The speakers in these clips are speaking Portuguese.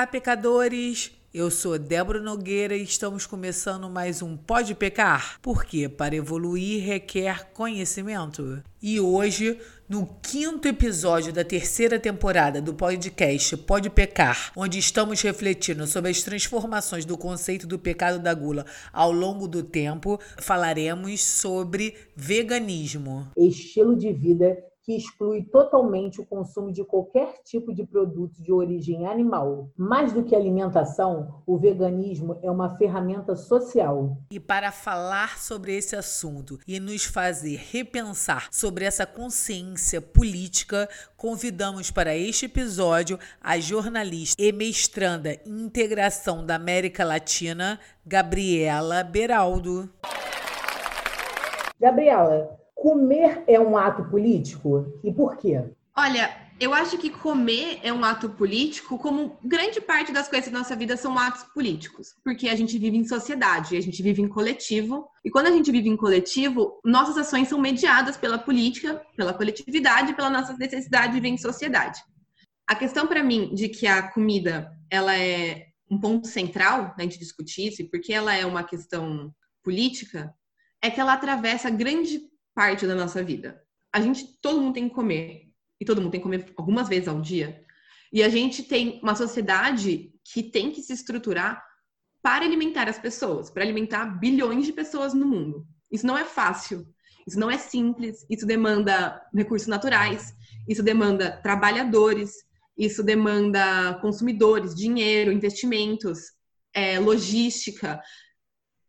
Olá, pecadores! Eu sou Débora Nogueira e estamos começando mais um Pode Pecar, porque para evoluir requer conhecimento. E hoje, no quinto episódio da terceira temporada do podcast Pode Pecar, onde estamos refletindo sobre as transformações do conceito do pecado da gula ao longo do tempo, falaremos sobre veganismo. Estilo de vida que exclui totalmente o consumo de qualquer tipo de produto de origem animal. Mais do que alimentação, o veganismo é uma ferramenta social. E para falar sobre esse assunto e nos fazer repensar sobre essa consciência política, convidamos para este episódio a jornalista e mestranda em integração da América Latina, Gabriela Beraldo. Gabriela, Comer é um ato político? E por quê? Olha, eu acho que comer é um ato político, como grande parte das coisas da nossa vida são atos políticos, porque a gente vive em sociedade, a gente vive em coletivo, e quando a gente vive em coletivo, nossas ações são mediadas pela política, pela coletividade, pela nossa necessidade de viver em sociedade. A questão para mim de que a comida ela é um ponto central da gente discutir isso, e porque ela é uma questão política, é que ela atravessa grande parte da nossa vida. A gente, todo mundo tem que comer, e todo mundo tem que comer algumas vezes ao dia. E a gente tem uma sociedade que tem que se estruturar para alimentar as pessoas, para alimentar bilhões de pessoas no mundo. Isso não é fácil, isso não é simples, isso demanda recursos naturais, isso demanda trabalhadores, isso demanda consumidores, dinheiro, investimentos, é, logística,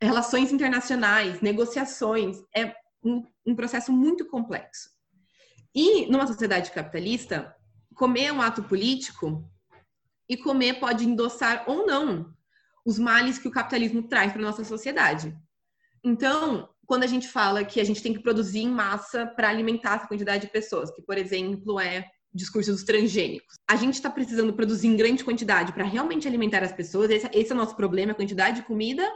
relações internacionais, negociações. É um, um processo muito complexo. E numa sociedade capitalista, comer é um ato político e comer pode endossar ou não os males que o capitalismo traz para nossa sociedade. Então, quando a gente fala que a gente tem que produzir em massa para alimentar essa quantidade de pessoas, que, por exemplo, é o discurso dos transgênicos. A gente está precisando produzir em grande quantidade para realmente alimentar as pessoas, esse, esse, é o nosso problema, a quantidade de comida,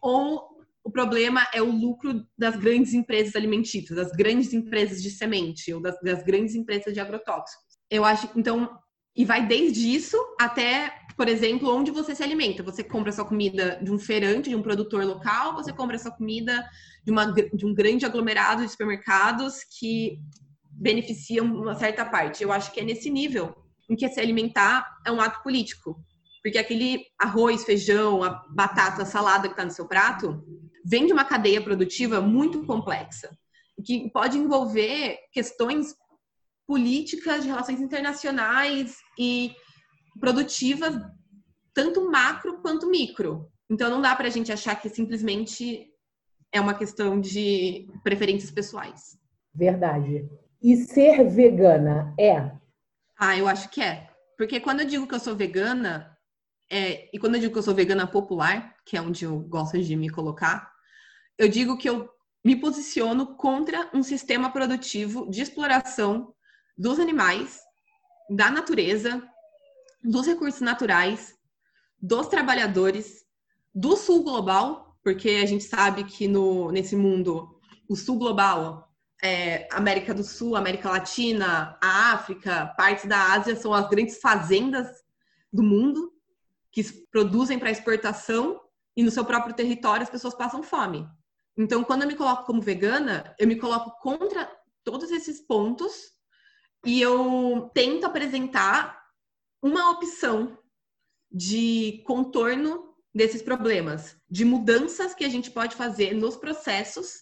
ou o problema é o lucro das grandes empresas alimentícias, das grandes empresas de semente ou das, das grandes empresas de agrotóxicos. Eu acho, então, e vai desde isso até, por exemplo, onde você se alimenta. Você compra sua comida de um feirante, de um produtor local, você compra sua comida de, uma, de um grande aglomerado de supermercados que beneficiam uma certa parte. Eu acho que é nesse nível em que se alimentar é um ato político. Porque aquele arroz, feijão, a batata, a salada que está no seu prato, vem de uma cadeia produtiva muito complexa, que pode envolver questões políticas de relações internacionais e produtivas, tanto macro quanto micro. Então não dá para a gente achar que simplesmente é uma questão de preferências pessoais. Verdade. E ser vegana é? Ah, eu acho que é. Porque quando eu digo que eu sou vegana, é, e quando eu digo que eu sou vegana popular, que é onde eu gosto de me colocar, eu digo que eu me posiciono contra um sistema produtivo de exploração dos animais, da natureza, dos recursos naturais, dos trabalhadores, do sul global, porque a gente sabe que no, nesse mundo, o sul global, é, América do Sul, América Latina, a África, partes da Ásia são as grandes fazendas do mundo que produzem para exportação e no seu próprio território as pessoas passam fome. Então, quando eu me coloco como vegana, eu me coloco contra todos esses pontos e eu tento apresentar uma opção de contorno desses problemas, de mudanças que a gente pode fazer nos processos,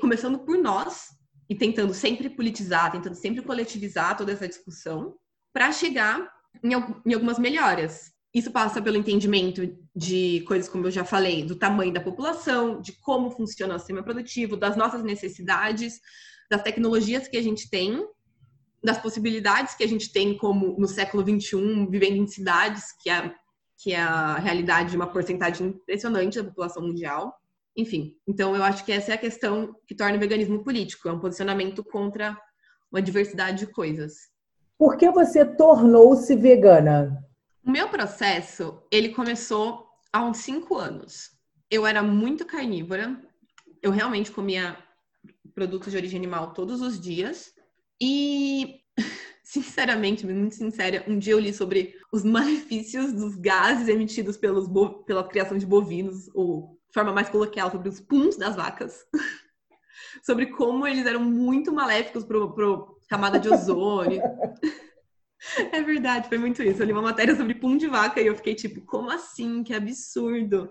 começando por nós e tentando sempre politizar, tentando sempre coletivizar toda essa discussão, para chegar em algumas melhoras. Isso passa pelo entendimento de coisas como eu já falei, do tamanho da população, de como funciona o sistema produtivo, das nossas necessidades, das tecnologias que a gente tem, das possibilidades que a gente tem como no século 21 vivendo em cidades, que é, que é a realidade de uma porcentagem impressionante da população mundial. Enfim, então eu acho que essa é a questão que torna o veganismo político, é um posicionamento contra uma diversidade de coisas. Por que você tornou-se vegana? O meu processo, ele começou há uns cinco anos. Eu era muito carnívora. Eu realmente comia produtos de origem animal todos os dias. E sinceramente, muito sincera, um dia eu li sobre os malefícios dos gases emitidos pelos pela criação de bovinos, ou de forma mais coloquial, sobre os puns das vacas. sobre como eles eram muito maléficos para a camada de ozônio. é verdade, foi muito isso. Eu li uma matéria sobre pum de vaca e eu fiquei tipo, como assim? Que absurdo.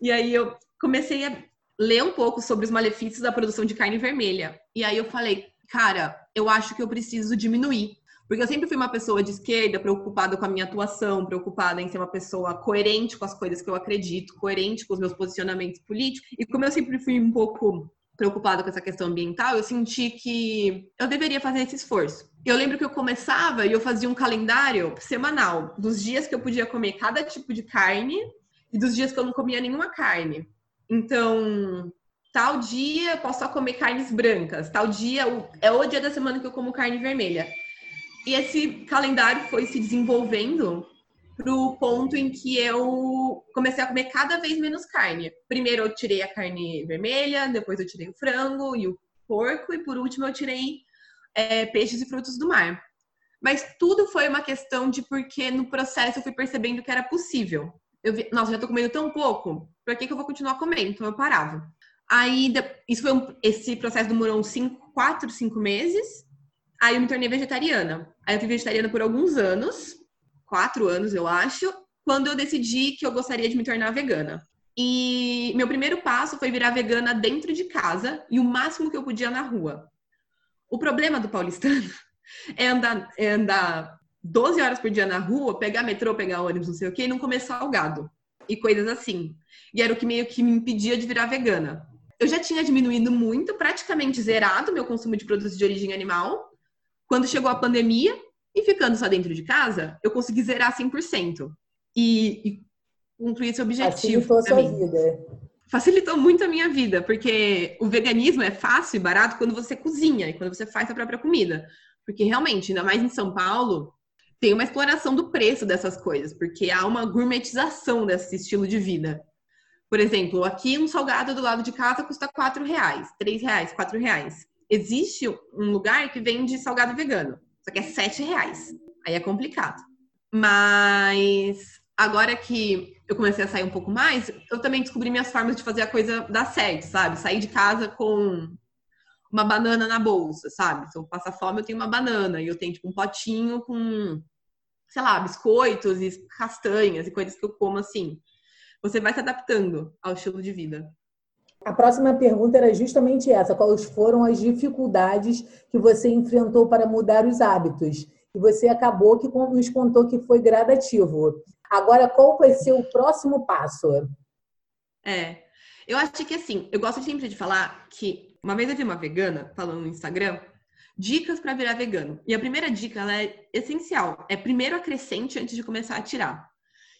E aí eu comecei a ler um pouco sobre os malefícios da produção de carne vermelha. E aí eu falei, cara, eu acho que eu preciso diminuir porque eu sempre fui uma pessoa de esquerda, preocupada com a minha atuação, preocupada em ser uma pessoa coerente com as coisas que eu acredito, coerente com os meus posicionamentos políticos. E como eu sempre fui um pouco preocupada com essa questão ambiental, eu senti que eu deveria fazer esse esforço. Eu lembro que eu começava e eu fazia um calendário semanal dos dias que eu podia comer cada tipo de carne e dos dias que eu não comia nenhuma carne. Então, tal dia posso só comer carnes brancas, tal dia é o dia da semana que eu como carne vermelha. E esse calendário foi se desenvolvendo para o ponto em que eu comecei a comer cada vez menos carne. Primeiro eu tirei a carne vermelha, depois eu tirei o frango e o porco, e por último eu tirei é, peixes e frutos do mar. Mas tudo foi uma questão de porque no processo eu fui percebendo que era possível. Eu vi, nossa, já tô comendo tão pouco, por que, que eu vou continuar comendo? Então eu parava. Aí, isso foi um, esse processo demorou uns 5, 4, 5 meses. Aí eu me tornei vegetariana. Aí eu fui vegetariana por alguns anos, quatro anos eu acho, quando eu decidi que eu gostaria de me tornar vegana. E meu primeiro passo foi virar vegana dentro de casa e o máximo que eu podia na rua. O problema do paulistano é andar, é andar 12 horas por dia na rua, pegar metrô, pegar ônibus, não sei o quê, e não comer salgado. E coisas assim. E era o que meio que me impedia de virar vegana. Eu já tinha diminuído muito, praticamente zerado meu consumo de produtos de origem animal. Quando chegou a pandemia, e ficando só dentro de casa, eu consegui zerar 100%. E, e concluir esse objetivo. Facilitou a sua mim. vida. Facilitou muito a minha vida, porque o veganismo é fácil e barato quando você cozinha e quando você faz a própria comida. Porque realmente, ainda mais em São Paulo, tem uma exploração do preço dessas coisas, porque há uma gourmetização desse estilo de vida. Por exemplo, aqui um salgado do lado de casa custa 4 reais, 3 reais, 4 reais existe um lugar que vende salgado vegano, só que é sete reais. Aí é complicado. Mas agora que eu comecei a sair um pouco mais, eu também descobri minhas formas de fazer a coisa dar certo, sabe? Sair de casa com uma banana na bolsa, sabe? Se eu passar fome, eu tenho uma banana e eu tenho tipo um potinho com, sei lá, biscoitos e castanhas e coisas que eu como assim. Você vai se adaptando ao estilo de vida. A próxima pergunta era justamente essa: quais foram as dificuldades que você enfrentou para mudar os hábitos? E você acabou que nos contou que foi gradativo. Agora, qual vai ser o próximo passo? É, eu acho que assim, eu gosto sempre de falar que uma vez eu vi uma vegana falando no Instagram dicas para virar vegano. E a primeira dica ela é essencial. É primeiro acrescente antes de começar a tirar.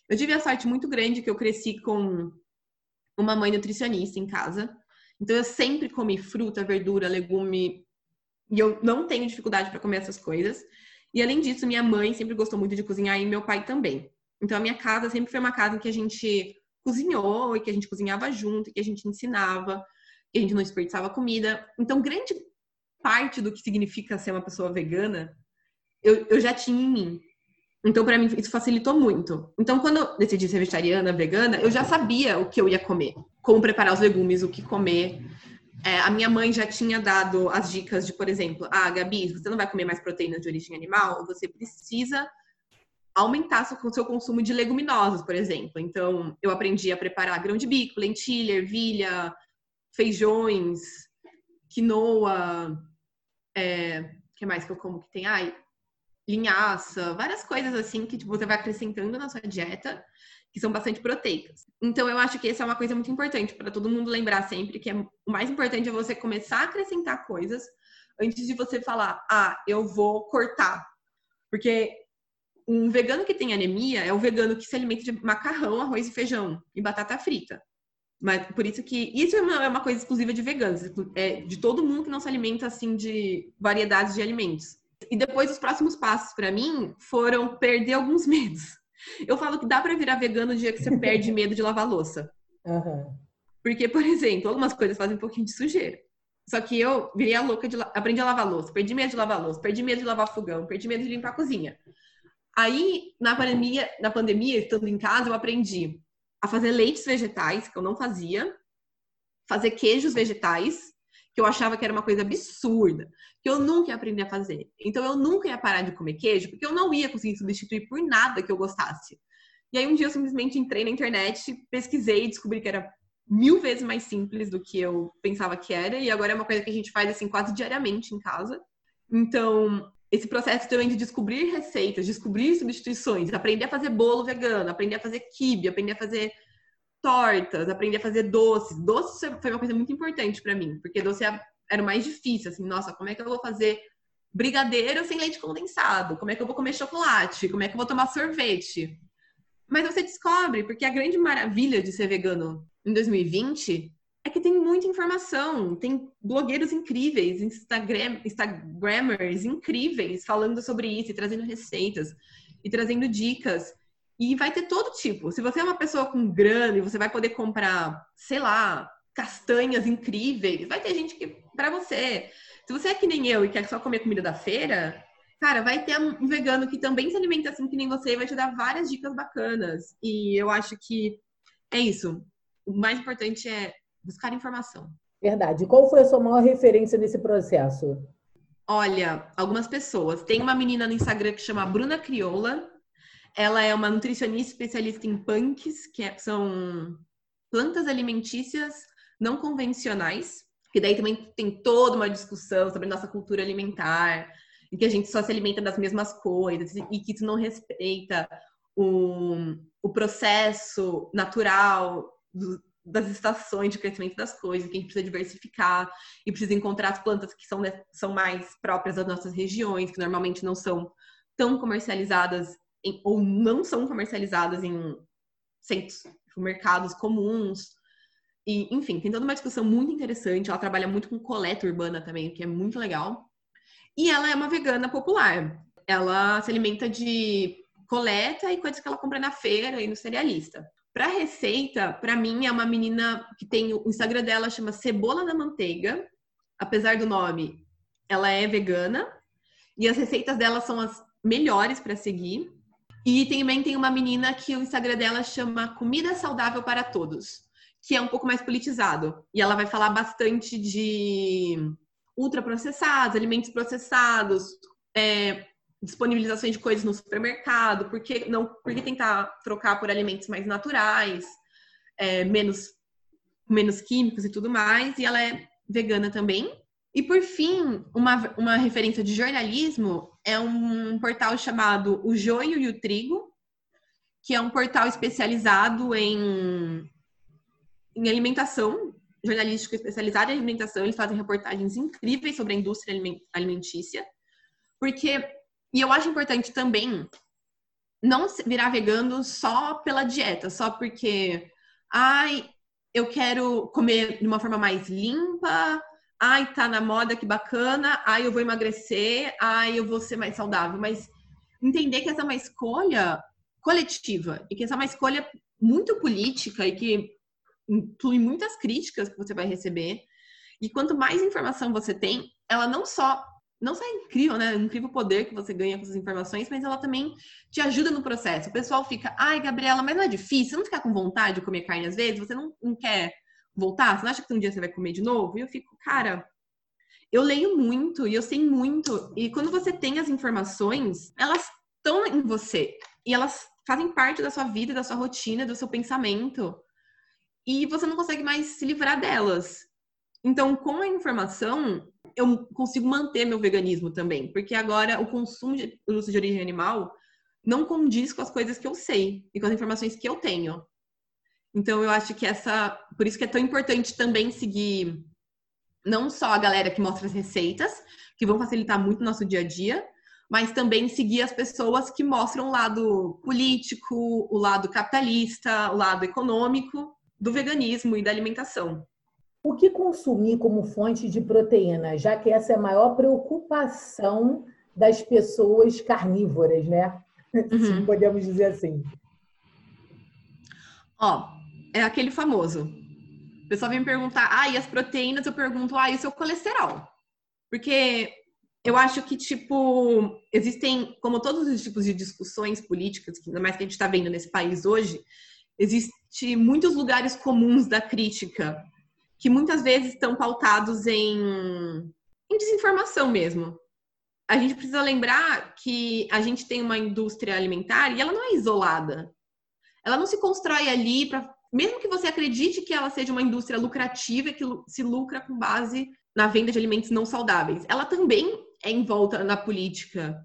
Eu tive a sorte muito grande que eu cresci com uma mãe nutricionista em casa. Então eu sempre comi fruta, verdura, legume e eu não tenho dificuldade para comer essas coisas. E além disso, minha mãe sempre gostou muito de cozinhar e meu pai também. Então a minha casa sempre foi uma casa em que a gente cozinhou e que a gente cozinhava junto, e que a gente ensinava, que a gente não desperdiçava comida. Então grande parte do que significa ser uma pessoa vegana eu, eu já tinha em mim. Então, para mim, isso facilitou muito. Então, quando eu decidi ser vegetariana, vegana, eu já sabia o que eu ia comer, como preparar os legumes, o que comer. É, a minha mãe já tinha dado as dicas de, por exemplo, ah, Gabi, você não vai comer mais proteínas de origem animal, você precisa aumentar o seu consumo de leguminosas, por exemplo. Então, eu aprendi a preparar grão de bico, lentilha, ervilha, feijões, quinoa, é, que mais que eu como que tem? Ai, linhaça, várias coisas assim que tipo, você vai acrescentando na sua dieta, que são bastante proteicas. Então eu acho que essa é uma coisa muito importante para todo mundo lembrar sempre que é, o mais importante é você começar a acrescentar coisas antes de você falar, ah, eu vou cortar. Porque um vegano que tem anemia é o vegano que se alimenta de macarrão, arroz e feijão e batata frita. Mas por isso que isso é uma, é uma coisa exclusiva de veganos, é de todo mundo que não se alimenta assim de variedades de alimentos. E depois os próximos passos para mim foram perder alguns medos. Eu falo que dá para virar vegano no dia que você perde medo de lavar louça. Uhum. Porque, por exemplo, algumas coisas fazem um pouquinho de sujeira. Só que eu virei a louca de aprendi a lavar louça, perdi medo de lavar louça, perdi medo de lavar fogão, perdi medo de limpar a cozinha. Aí, na pandemia, na pandemia, estando em casa, eu aprendi a fazer leites vegetais, que eu não fazia, fazer queijos vegetais, que eu achava que era uma coisa absurda, que eu nunca ia aprender a fazer. Então eu nunca ia parar de comer queijo, porque eu não ia conseguir substituir por nada que eu gostasse. E aí um dia eu simplesmente entrei na internet, pesquisei e descobri que era mil vezes mais simples do que eu pensava que era, e agora é uma coisa que a gente faz assim quase diariamente em casa. Então, esse processo também de descobrir receitas, descobrir substituições, aprender a fazer bolo vegano, aprender a fazer quibe, aprender a fazer tortas, aprender a fazer doces. Doces foi uma coisa muito importante para mim, porque doce é era o mais difícil, assim, nossa, como é que eu vou fazer brigadeiro sem leite condensado? Como é que eu vou comer chocolate? Como é que eu vou tomar sorvete? Mas você descobre, porque a grande maravilha de ser vegano em 2020 é que tem muita informação, tem blogueiros incríveis, Instagram, Instagrammers incríveis falando sobre isso e trazendo receitas e trazendo dicas. E vai ter todo tipo. Se você é uma pessoa com grana e você vai poder comprar, sei lá, castanhas incríveis, vai ter gente que para você. Se você é que nem eu e quer só comer comida da feira, cara, vai ter um vegano que também se alimenta assim que nem você e vai te dar várias dicas bacanas. E eu acho que é isso. O mais importante é buscar informação. Verdade. Qual foi a sua maior referência nesse processo? Olha, algumas pessoas. Tem uma menina no Instagram que chama Bruna Crioula. Ela é uma nutricionista especialista em punks, que é, são plantas alimentícias não convencionais, que daí também tem toda uma discussão sobre nossa cultura alimentar, em que a gente só se alimenta das mesmas coisas e que isso não respeita o, o processo natural do, das estações de crescimento das coisas, que a gente precisa diversificar e precisa encontrar as plantas que são, são mais próprias das nossas regiões, que normalmente não são tão comercializadas em, ou não são comercializadas em centros, mercados comuns. E, enfim, tem toda uma discussão muito interessante. Ela trabalha muito com coleta urbana também, que é muito legal. E ela é uma vegana popular. Ela se alimenta de coleta e coisas que ela compra na feira e no cerealista. Para receita, para mim é uma menina que tem o Instagram dela chama Cebola na Manteiga. Apesar do nome, ela é vegana e as receitas dela são as melhores para seguir. E também tem uma menina que o Instagram dela chama Comida Saudável para Todos, que é um pouco mais politizado. E ela vai falar bastante de ultraprocessados, alimentos processados, é, de coisas no supermercado, por que, não, por que tentar trocar por alimentos mais naturais, é, menos, menos químicos e tudo mais, e ela é vegana também. E por fim, uma, uma referência de jornalismo é um portal chamado O Joio e o Trigo, que é um portal especializado em, em alimentação, jornalístico especializado em alimentação. Eles fazem reportagens incríveis sobre a indústria alimentícia, porque e eu acho importante também não virar vegano só pela dieta, só porque, ai, eu quero comer de uma forma mais limpa, ai, tá na moda, que bacana, ai, eu vou emagrecer, ai, eu vou ser mais saudável. Mas entender que essa é uma escolha coletiva e que essa é uma escolha muito política e que inclui muitas críticas que você vai receber. E quanto mais informação você tem, ela não só não só é incrível, né? incrível poder que você ganha com essas informações, mas ela também te ajuda no processo. O pessoal fica, ai, Gabriela, mas não é difícil? Você não fica com vontade de comer carne às vezes? Você não, não quer voltar? Você não acha que um dia você vai comer de novo? E eu fico, cara, eu leio muito e eu sei muito. E quando você tem as informações, elas estão em você. E elas fazem parte da sua vida, da sua rotina, do seu pensamento. E você não consegue mais se livrar delas. Então, com a informação, eu consigo manter meu veganismo também, porque agora o consumo de produtos de origem animal não condiz com as coisas que eu sei e com as informações que eu tenho. Então eu acho que essa, por isso que é tão importante também seguir não só a galera que mostra as receitas, que vão facilitar muito o nosso dia a dia, mas também seguir as pessoas que mostram o lado político, o lado capitalista, o lado econômico do veganismo e da alimentação. O que consumir como fonte de proteína, já que essa é a maior preocupação das pessoas carnívoras, né? Uhum. Se podemos dizer assim. Ó, é aquele famoso. O pessoal vem me perguntar, ah, e as proteínas? Eu pergunto, ah, e o seu colesterol? Porque eu acho que, tipo, existem, como todos os tipos de discussões políticas, que ainda mais que a gente está vendo nesse país hoje, existe muitos lugares comuns da crítica que muitas vezes estão pautados em, em desinformação mesmo. A gente precisa lembrar que a gente tem uma indústria alimentar e ela não é isolada. Ela não se constrói ali para mesmo que você acredite que ela seja uma indústria lucrativa que se lucra com base na venda de alimentos não saudáveis, ela também é envolta na política.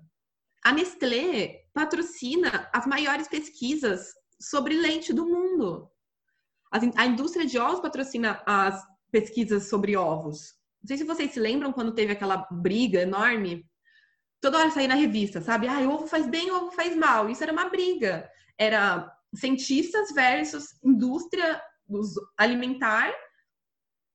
A Nestlé patrocina as maiores pesquisas sobre leite do mundo. A indústria de ovos patrocina as pesquisas sobre ovos. Não sei se vocês se lembram quando teve aquela briga enorme. Toda hora saía na revista, sabe? Ah, ovo faz bem, ovo faz mal. Isso era uma briga. Era cientistas versus indústria alimentar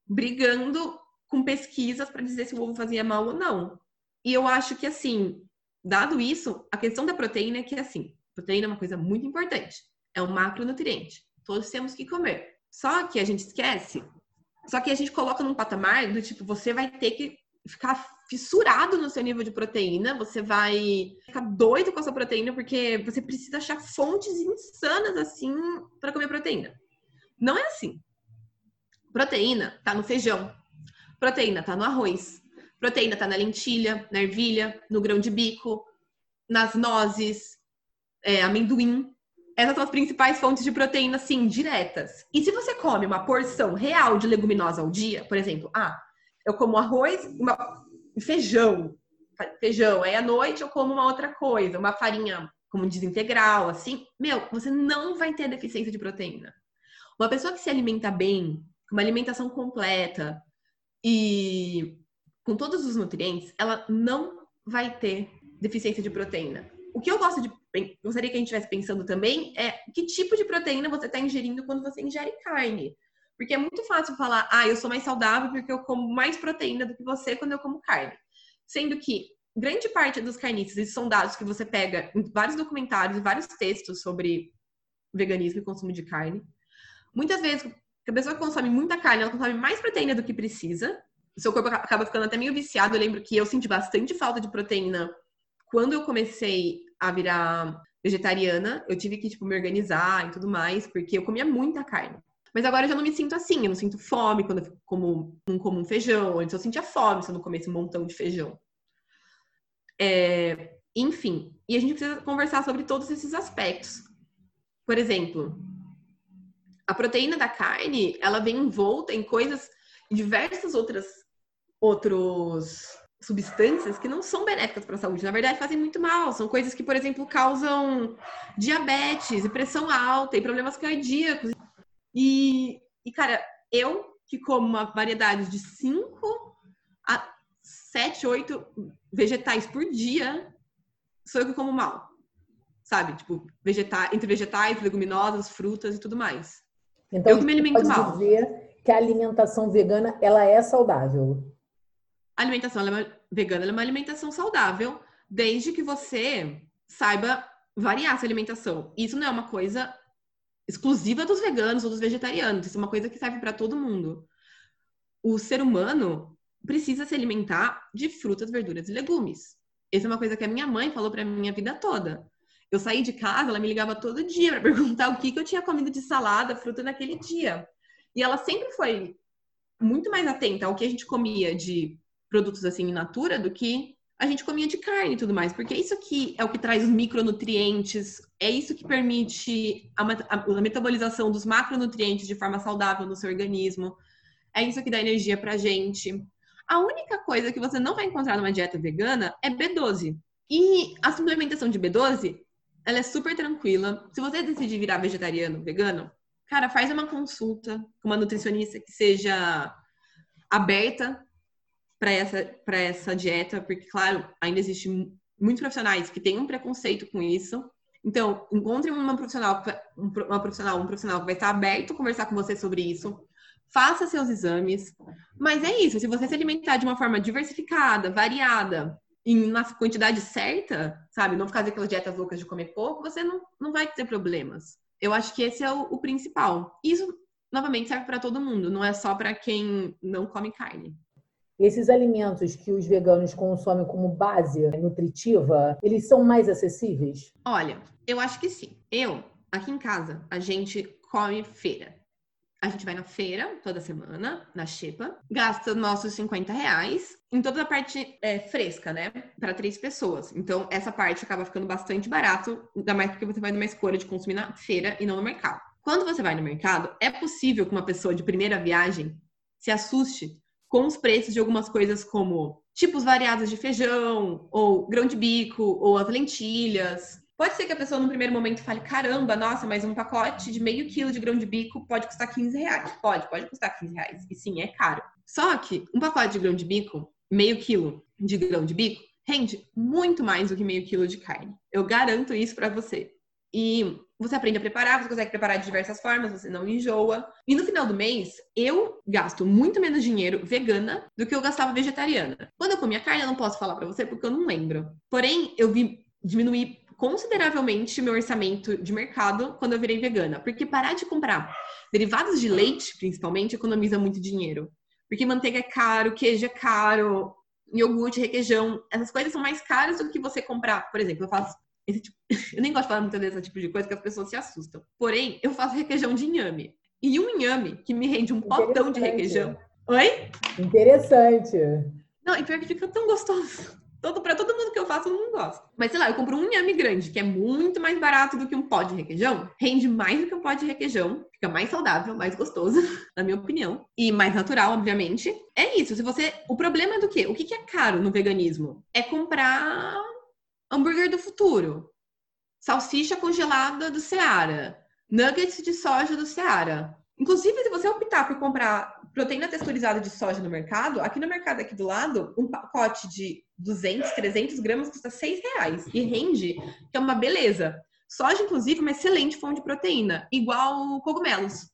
brigando com pesquisas para dizer se o ovo fazia mal ou não. E eu acho que, assim, dado isso, a questão da proteína é que, assim, proteína é uma coisa muito importante. É um macronutriente. Todos temos que comer. Só que a gente esquece. Só que a gente coloca num patamar do tipo, você vai ter que ficar fissurado no seu nível de proteína, você vai ficar doido com a sua proteína, porque você precisa achar fontes insanas assim para comer proteína. Não é assim. Proteína tá no feijão, proteína tá no arroz, proteína tá na lentilha, na ervilha, no grão de bico, nas nozes, é, amendoim. Essas são as principais fontes de proteína, sim, diretas. E se você come uma porção real de leguminosa ao dia, por exemplo, ah, eu como arroz, uma, feijão, feijão. Aí à noite eu como uma outra coisa, uma farinha como desintegral, assim. Meu, você não vai ter deficiência de proteína. Uma pessoa que se alimenta bem, com uma alimentação completa e com todos os nutrientes, ela não vai ter deficiência de proteína. O que eu gosto de gostaria que a gente estivesse pensando também é que tipo de proteína você está ingerindo quando você ingere carne. Porque é muito fácil falar, ah, eu sou mais saudável porque eu como mais proteína do que você quando eu como carne. Sendo que grande parte dos carniços, e são dados que você pega em vários documentários e vários textos sobre veganismo e consumo de carne. Muitas vezes, a pessoa consome muita carne, ela consome mais proteína do que precisa. O seu corpo acaba ficando até meio viciado. Eu lembro que eu senti bastante falta de proteína quando eu comecei a virar vegetariana. Eu tive que, tipo, me organizar e tudo mais, porque eu comia muita carne. Mas agora eu já não me sinto assim, eu não sinto fome quando eu como, não como um feijão. Antes eu sentia fome se eu não comesse um montão de feijão. É, enfim, e a gente precisa conversar sobre todos esses aspectos. Por exemplo, a proteína da carne, ela vem envolta em coisas, em diversas outras outros substâncias que não são benéficas para a saúde, na verdade fazem muito mal. São coisas que, por exemplo, causam diabetes e pressão alta e problemas cardíacos. E, e, cara, eu que como uma variedade de 5 a 7, 8 vegetais por dia, sou eu que como mal. Sabe? Tipo, vegetais, entre vegetais, leguminosas, frutas e tudo mais. Então, eu que me alimento pode mal. dizer que a alimentação vegana, ela é saudável. A alimentação é vegana é uma alimentação saudável, desde que você saiba variar essa alimentação. Isso não é uma coisa exclusiva dos veganos ou dos vegetarianos. Isso é uma coisa que serve para todo mundo. O ser humano precisa se alimentar de frutas, verduras e legumes. Essa é uma coisa que a minha mãe falou para minha vida toda. Eu saí de casa, ela me ligava todo dia para perguntar o que, que eu tinha comido de salada, fruta naquele dia. E ela sempre foi muito mais atenta ao que a gente comia de produtos assim in natura do que a gente comia de carne e tudo mais, porque isso aqui é o que traz os micronutrientes, é isso que permite a, a, a, metabolização dos macronutrientes de forma saudável no seu organismo, é isso que dá energia pra gente. A única coisa que você não vai encontrar numa dieta vegana é B12. E a suplementação de B12, ela é super tranquila. Se você decidir virar vegetariano, vegano, cara, faz uma consulta com uma nutricionista que seja aberta para essa, para essa dieta, porque, claro, ainda existe muitos profissionais que têm um preconceito com isso. Então, encontre uma profissional, uma profissional, um profissional que vai estar aberto a conversar com você sobre isso. Faça seus exames. Mas é isso, se você se alimentar de uma forma diversificada, variada, em uma quantidade certa, sabe? Não ficar aquelas dietas loucas de comer pouco, você não, não vai ter problemas. Eu acho que esse é o, o principal. Isso novamente serve para todo mundo, não é só para quem não come carne. Esses alimentos que os veganos consomem como base nutritiva, eles são mais acessíveis? Olha, eu acho que sim. Eu, aqui em casa, a gente come feira. A gente vai na feira toda semana, na Xepa, gasta nossos 50 reais em toda a parte é, fresca, né? Para três pessoas. Então, essa parte acaba ficando bastante barato, ainda mais porque você vai numa escolha de consumir na feira e não no mercado. Quando você vai no mercado, é possível que uma pessoa de primeira viagem se assuste com os preços de algumas coisas como tipos variados de feijão, ou grão de bico, ou as lentilhas, Pode ser que a pessoa, no primeiro momento, fale: caramba, nossa, mas um pacote de meio quilo de grão de bico pode custar 15 reais. Pode, pode custar 15 reais. E sim, é caro. Só que um pacote de grão de bico, meio quilo de grão de bico, rende muito mais do que meio quilo de carne. Eu garanto isso para você. E você aprende a preparar, você consegue preparar de diversas formas, você não enjoa. E no final do mês, eu gasto muito menos dinheiro vegana do que eu gastava vegetariana. Quando eu comia carne, eu não posso falar para você porque eu não lembro. Porém, eu vi diminuir consideravelmente meu orçamento de mercado quando eu virei vegana. Porque parar de comprar derivados de leite, principalmente, economiza muito dinheiro. Porque manteiga é caro, queijo é caro, iogurte, requeijão, essas coisas são mais caras do que você comprar. Por exemplo, eu faço tipo... Eu nem gosto de falar muitas vezes esse tipo de coisa que as pessoas se assustam. Porém, eu faço requeijão de inhame. E um inhame que me rende um potão de requeijão. Oi? Interessante. Não, e pior que fica tão gostoso. Todo, pra todo mundo que eu faço, todo mundo gosta. Mas sei lá, eu compro um inhame grande, que é muito mais barato do que um pó de requeijão. Rende mais do que um pó de requeijão. Fica mais saudável, mais gostoso, na minha opinião. E mais natural, obviamente. É isso. Se você. O problema é do quê? O que é caro no veganismo? É comprar hambúrguer do futuro. Salsicha congelada do Seara. Nuggets de soja do Seara. Inclusive, se você optar por comprar proteína texturizada de soja no mercado, aqui no mercado aqui do lado, um pacote de 200, 300 gramas custa 6 reais e rende, que é uma beleza. Soja, inclusive, é uma excelente fonte de proteína, igual cogumelos.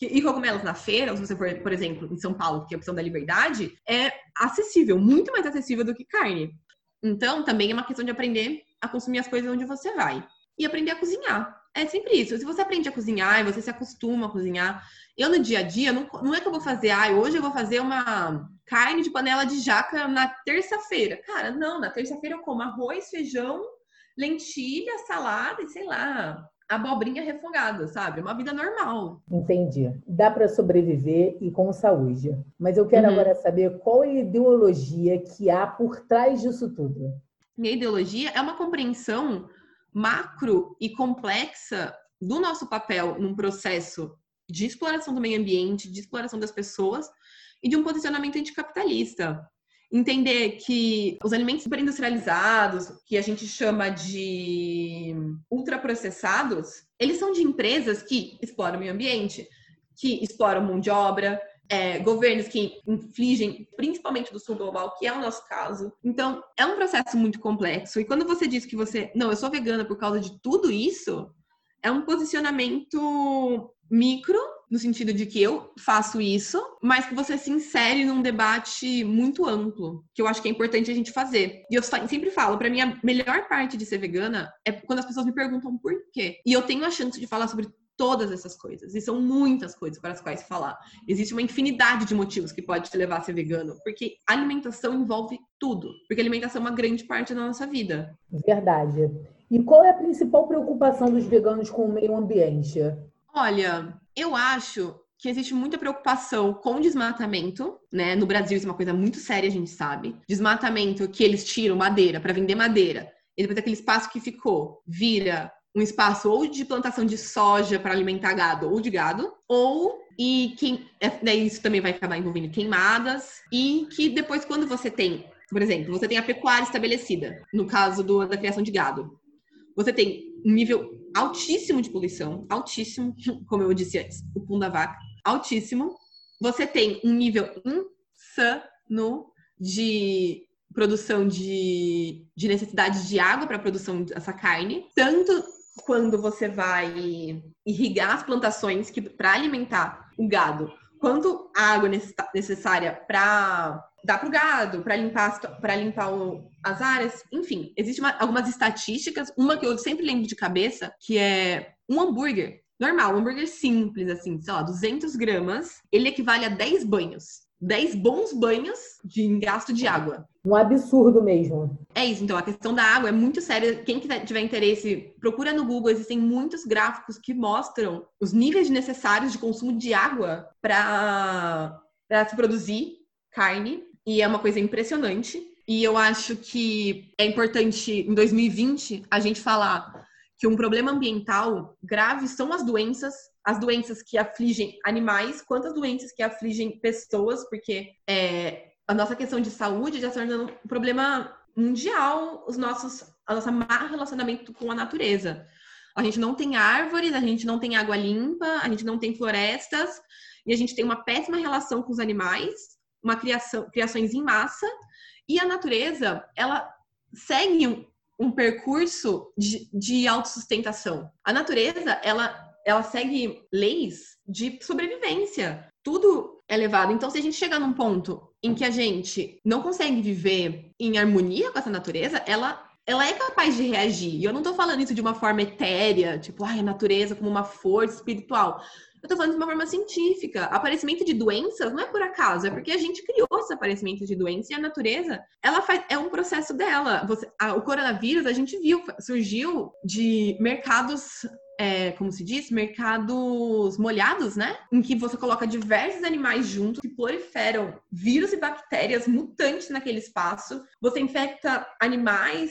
E cogumelos na feira, se você for, por exemplo, em São Paulo, que é a opção da liberdade, é acessível, muito mais acessível do que carne. Então, também é uma questão de aprender a consumir as coisas onde você vai. E aprender a cozinhar. É sempre isso. Se você aprende a cozinhar e você se acostuma a cozinhar, eu no dia a dia, não, não é que eu vou fazer, ah, hoje eu vou fazer uma carne de panela de jaca na terça-feira. Cara, não, na terça-feira eu como arroz, feijão, lentilha, salada e sei lá, abobrinha refogada, sabe? Uma vida normal. Entendi. Dá para sobreviver e com saúde. Mas eu quero uhum. agora saber qual é a ideologia que há por trás disso tudo. Minha ideologia é uma compreensão macro e complexa do nosso papel num processo de exploração do meio ambiente, de exploração das pessoas e de um posicionamento anticapitalista. Entender que os alimentos superindustrializados, que a gente chama de ultraprocessados, eles são de empresas que exploram o meio ambiente, que exploram mão de obra, é, governos que infligem, principalmente do sul global, que é o nosso caso. Então, é um processo muito complexo. E quando você diz que você, não, eu sou vegana por causa de tudo isso, é um posicionamento micro, no sentido de que eu faço isso, mas que você se insere num debate muito amplo, que eu acho que é importante a gente fazer. E eu sempre falo, para mim, a melhor parte de ser vegana é quando as pessoas me perguntam por quê. E eu tenho a chance de falar sobre todas essas coisas. E são muitas coisas para as quais falar. Existe uma infinidade de motivos que pode te levar a ser vegano, porque alimentação envolve tudo. Porque alimentação é uma grande parte da nossa vida. Verdade. E qual é a principal preocupação dos veganos com o meio ambiente? Olha, eu acho que existe muita preocupação com desmatamento, né? No Brasil isso é uma coisa muito séria, a gente sabe. Desmatamento que eles tiram madeira para vender madeira. E depois aquele espaço que ficou vira um espaço ou de plantação de soja para alimentar gado ou de gado, ou e quem é, daí isso também vai acabar envolvendo queimadas e que depois quando você tem, por exemplo, você tem a pecuária estabelecida, no caso do, da criação de gado, você tem um nível altíssimo de poluição, altíssimo, como eu disse antes, o pum da vaca, altíssimo. Você tem um nível insano de produção de, de necessidade de água para a produção dessa carne, tanto quando você vai irrigar as plantações que para alimentar o gado, quanto a água necessária para dar para o gado, para limpar, para limpar o, as áreas, enfim, existem algumas estatísticas. Uma que eu sempre lembro de cabeça, que é um hambúrguer normal, um hambúrguer simples, assim, sei lá, 200 gramas, ele equivale a 10 banhos. 10 bons banhos de gasto de água. Um absurdo mesmo. É isso, então a questão da água é muito séria. Quem tiver interesse, procura no Google, existem muitos gráficos que mostram os níveis necessários de consumo de água para se produzir carne, e é uma coisa impressionante. E eu acho que é importante em 2020 a gente falar que um problema ambiental grave são as doenças, as doenças que afligem animais, quanto as doenças que afligem pessoas, porque é, a nossa questão de saúde já está tornando um problema mundial, os nossos, a nossa má relacionamento com a natureza. A gente não tem árvores, a gente não tem água limpa, a gente não tem florestas, e a gente tem uma péssima relação com os animais, uma criação, criações em massa, e a natureza, ela segue um, um percurso de, de autossustentação. A natureza, ela, ela segue leis de sobrevivência. Tudo é levado. Então, se a gente chegar num ponto em que a gente não consegue viver em harmonia com essa natureza, ela ela é capaz de reagir. E eu não tô falando isso de uma forma etérea, tipo, ai, a natureza como uma força espiritual. Eu tô falando de uma forma científica. Aparecimento de doenças não é por acaso, é porque a gente criou esse aparecimento de doença e a natureza, ela faz, é um processo dela. Você, a, o coronavírus, a gente viu, surgiu de mercados é, como se diz, mercados molhados, né? Em que você coloca diversos animais juntos que proliferam vírus e bactérias mutantes naquele espaço. Você infecta animais,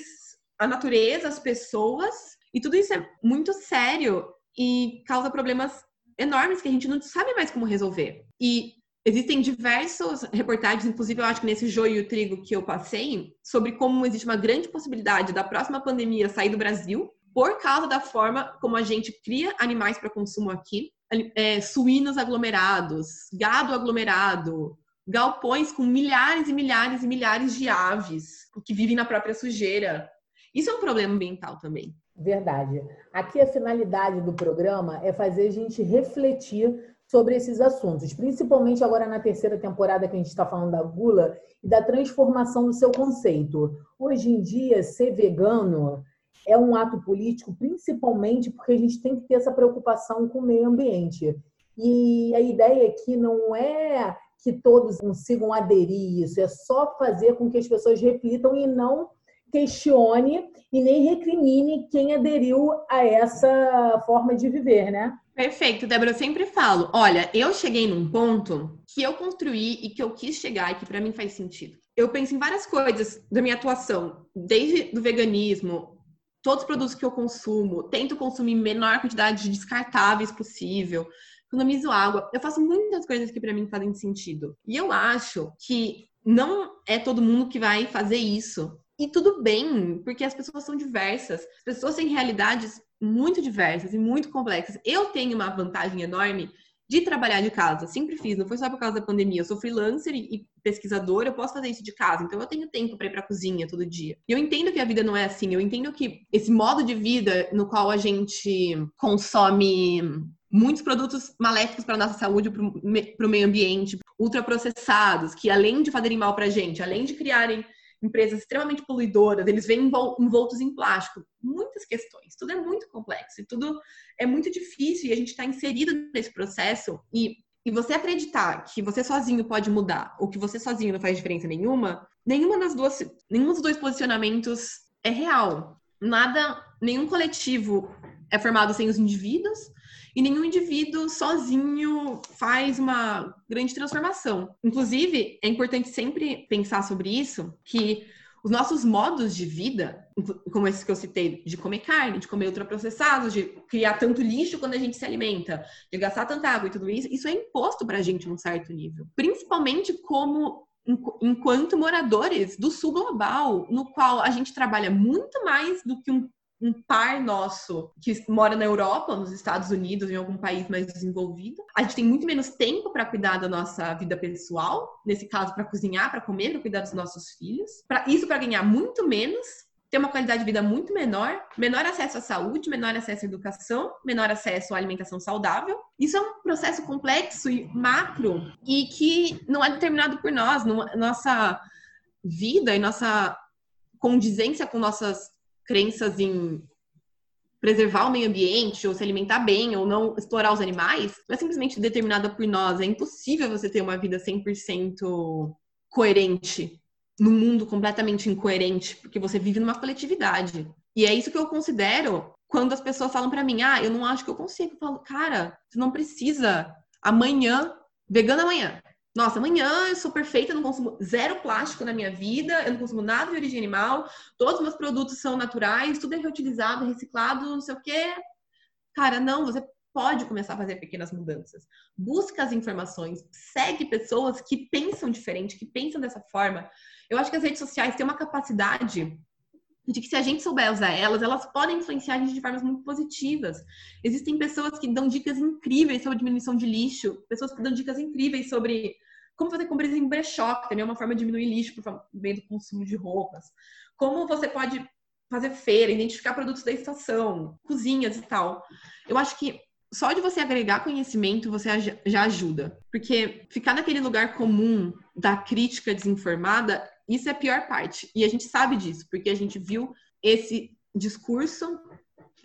a natureza, as pessoas, e tudo isso é muito sério e causa problemas enormes que a gente não sabe mais como resolver. E existem diversas reportagens, inclusive eu acho que nesse joio e o trigo que eu passei, sobre como existe uma grande possibilidade da próxima pandemia sair do Brasil por causa da forma como a gente cria animais para consumo aqui, é, suínos aglomerados, gado aglomerado, galpões com milhares e milhares e milhares de aves que vivem na própria sujeira. Isso é um problema ambiental também. Verdade. Aqui a finalidade do programa é fazer a gente refletir sobre esses assuntos, principalmente agora na terceira temporada que a gente está falando da gula e da transformação do seu conceito. Hoje em dia, ser vegano é um ato político, principalmente porque a gente tem que ter essa preocupação com o meio ambiente. E a ideia aqui não é que todos consigam aderir isso, é só fazer com que as pessoas reflitam e não questione e nem recrimine quem aderiu a essa forma de viver, né? Perfeito, Débora, eu sempre falo, olha, eu cheguei num ponto que eu construí e que eu quis chegar e que para mim faz sentido. Eu penso em várias coisas da minha atuação, desde do veganismo, todos os produtos que eu consumo, tento consumir menor quantidade de descartáveis possível, economizo água. Eu faço muitas coisas que para mim fazem sentido. E eu acho que não é todo mundo que vai fazer isso. E tudo bem, porque as pessoas são diversas. As pessoas têm realidades muito diversas e muito complexas. Eu tenho uma vantagem enorme de trabalhar de casa. Sempre fiz, não foi só por causa da pandemia. Eu sou freelancer e pesquisadora, eu posso fazer isso de casa. Então eu tenho tempo para ir para a cozinha todo dia. E eu entendo que a vida não é assim. Eu entendo que esse modo de vida no qual a gente consome muitos produtos maléficos para nossa saúde, para o meio ambiente, ultraprocessados, que além de fazerem mal para a gente, além de criarem empresas extremamente poluidoras, eles vêm envoltos em plástico. Muitas questões, tudo é muito complexo e tudo é muito difícil e a gente está inserido nesse processo e, e você acreditar que você sozinho pode mudar ou que você sozinho não faz diferença nenhuma, nenhuma das duas, nenhum dos dois posicionamentos é real. Nada, nenhum coletivo é formado sem os indivíduos e nenhum indivíduo sozinho faz uma grande transformação. Inclusive, é importante sempre pensar sobre isso, que os nossos modos de vida, como esses que eu citei, de comer carne, de comer ultraprocessados, de criar tanto lixo quando a gente se alimenta, de gastar tanta água e tudo isso, isso é imposto para a gente num certo nível. Principalmente como enquanto moradores do sul global, no qual a gente trabalha muito mais do que um um par nosso que mora na Europa, nos Estados Unidos, em algum país mais desenvolvido. A gente tem muito menos tempo para cuidar da nossa vida pessoal, nesse caso, para cozinhar, para comer, para cuidar dos nossos filhos. Isso para ganhar muito menos, ter uma qualidade de vida muito menor, menor acesso à saúde, menor acesso à educação, menor acesso à alimentação saudável. Isso é um processo complexo e macro e que não é determinado por nós, nossa vida e nossa condizência com nossas crenças em preservar o meio ambiente, ou se alimentar bem, ou não explorar os animais, não é simplesmente determinada por nós. É impossível você ter uma vida 100% coerente num mundo completamente incoerente, porque você vive numa coletividade. E é isso que eu considero quando as pessoas falam para mim: "Ah, eu não acho que eu consigo". Eu falo: "Cara, você não precisa amanhã, vegana amanhã. Nossa, amanhã eu sou perfeita, não consumo zero plástico na minha vida, eu não consumo nada de origem animal, todos os meus produtos são naturais, tudo é reutilizado, reciclado, não sei o quê. Cara, não, você pode começar a fazer pequenas mudanças. Busca as informações, segue pessoas que pensam diferente, que pensam dessa forma. Eu acho que as redes sociais têm uma capacidade de que se a gente souber usar elas, elas podem influenciar a gente de formas muito positivas. Existem pessoas que dão dicas incríveis sobre diminuição de lixo, pessoas que dão dicas incríveis sobre como fazer compras em brechó, que também é uma forma de diminuir lixo por meio do consumo de roupas. Como você pode fazer feira, identificar produtos da estação, cozinhas e tal. Eu acho que só de você agregar conhecimento, você já ajuda. Porque ficar naquele lugar comum da crítica desinformada isso é a pior parte. E a gente sabe disso, porque a gente viu esse discurso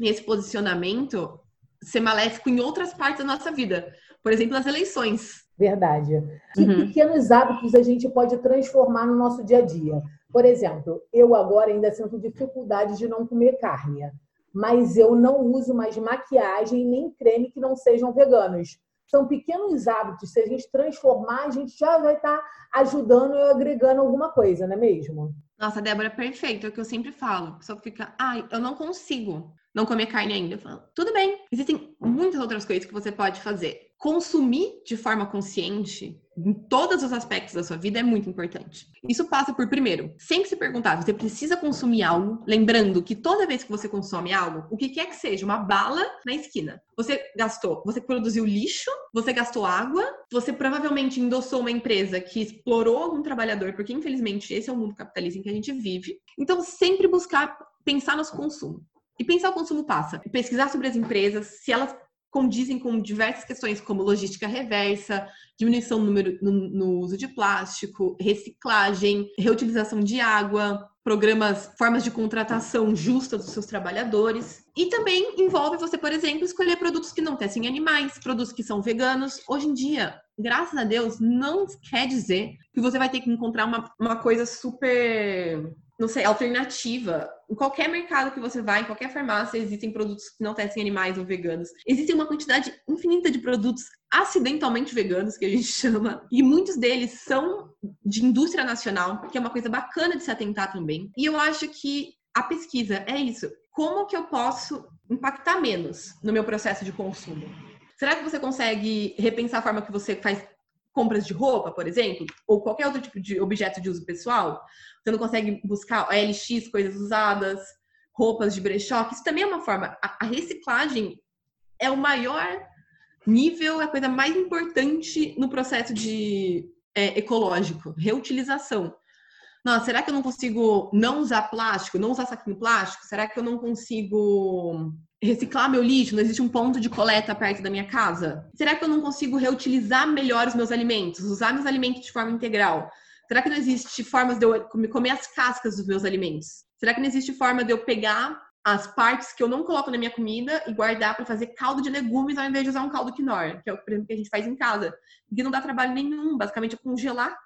esse posicionamento ser maléfico em outras partes da nossa vida. Por exemplo, nas eleições. Verdade. Que uhum. pequenos hábitos a gente pode transformar no nosso dia a dia? Por exemplo, eu agora ainda sinto dificuldade de não comer carne, mas eu não uso mais maquiagem nem creme que não sejam veganos são pequenos hábitos. Se a gente transformar, a gente já vai estar tá ajudando e agregando alguma coisa, não é mesmo? Nossa, Débora, é perfeito. É o que eu sempre falo. Pessoa fica, ai, eu não consigo não comer carne ainda. Eu falo, tudo bem. Existem muitas outras coisas que você pode fazer. Consumir de forma consciente em todos os aspectos da sua vida é muito importante. Isso passa por, primeiro, sempre se perguntar, você precisa consumir algo, lembrando que toda vez que você consome algo, o que quer que seja, uma bala na esquina, você gastou, você produziu lixo, você gastou água, você provavelmente endossou uma empresa que explorou algum trabalhador, porque infelizmente esse é o mundo capitalista em que a gente vive. Então, sempre buscar pensar nos consumos. E pensar o consumo passa. Pesquisar sobre as empresas, se elas condizem com diversas questões como logística reversa, diminuição no, número, no, no, uso de plástico, reciclagem, reutilização de água, programas, formas de contratação justa dos seus trabalhadores. E também envolve você, por exemplo, escolher produtos que não tecem animais, produtos que são veganos. Hoje em dia, graças a Deus, não quer dizer que você vai ter que encontrar uma, uma coisa super não sei, alternativa. Em qualquer mercado que você vai, em qualquer farmácia, existem produtos que não testem animais ou veganos. Existe uma quantidade infinita de produtos acidentalmente veganos, que a gente chama, e muitos deles são de indústria nacional, que é uma coisa bacana de se atentar também. E eu acho que a pesquisa é isso. Como que eu posso impactar menos no meu processo de consumo? Será que você consegue repensar a forma que você faz compras de roupa, por exemplo, ou qualquer outro tipo de objeto de uso pessoal? Você não consegue buscar LX, coisas usadas, roupas de brechó, isso também é uma forma. A, reciclagem é o maior nível, é a coisa mais importante no processo de é, ecológico, reutilização. Nossa, será que eu não consigo não usar plástico, não usar saquinho plástico? Será que eu não consigo reciclar meu lixo? Não existe um ponto de coleta perto da minha casa? Será que eu não consigo reutilizar melhor os meus alimentos, usar meus alimentos de forma integral? Será que não existe formas de eu comer as cascas dos meus alimentos? Será que não existe forma de eu pegar as partes que eu não coloco na minha comida e guardar para fazer caldo de legumes ao invés de usar um caldo quinoa, que é o que a gente faz em casa, que não dá trabalho nenhum, basicamente é congelar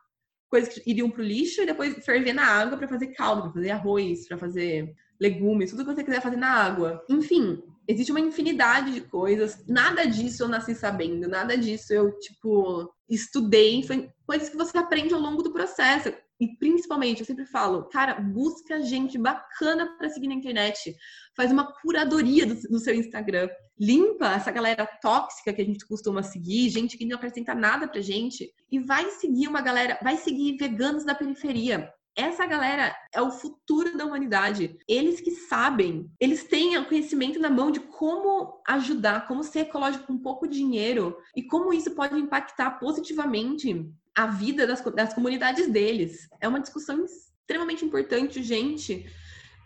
coisas que iriam para o lixo e depois ferver na água para fazer caldo, para fazer arroz, para fazer legumes, tudo que você quiser fazer na água. Enfim, existe uma infinidade de coisas. Nada disso eu nasci sabendo, nada disso eu, tipo, estudei. Foi coisas que você aprende ao longo do processo. E principalmente, eu sempre falo, cara, busca gente bacana para seguir na internet. Faz uma curadoria do, do, seu Instagram. Limpa essa galera tóxica que a gente costuma seguir, gente que não acrescenta nada pra gente. E vai seguir uma galera, vai seguir veganos da periferia. Essa galera é o futuro da humanidade. Eles que sabem, eles têm o conhecimento na mão de como ajudar, como ser ecológico com pouco dinheiro e como isso pode impactar positivamente a vida das, das comunidades deles. É uma discussão extremamente importante, gente,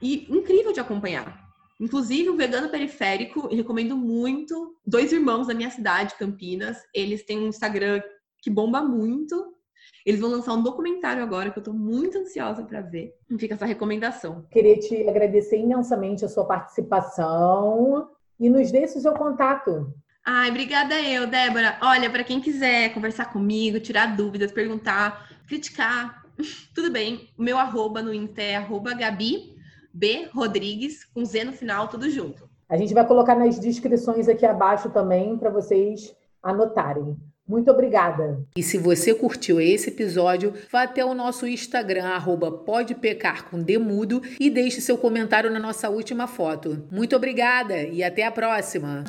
e incrível de acompanhar. Inclusive, o Vegano Periférico, recomendo muito. Dois irmãos da minha cidade, Campinas, eles têm um Instagram que bomba muito. Eles vão lançar um documentário agora que eu tô muito ansiosa para ver. Fica essa recomendação. Queria te agradecer imensamente a sua participação e nos o seu contato. Ai, obrigada eu, Débora. Olha, para quem quiser conversar comigo, tirar dúvidas, perguntar, criticar, tudo bem. O meu arroba no Inter é arroba Gabi B Rodrigues, com Z no final, tudo junto. A gente vai colocar nas descrições aqui abaixo também para vocês anotarem. Muito obrigada. E se você curtiu esse episódio, vá até o nosso Instagram, arroba com demudo e deixe seu comentário na nossa última foto. Muito obrigada e até a próxima!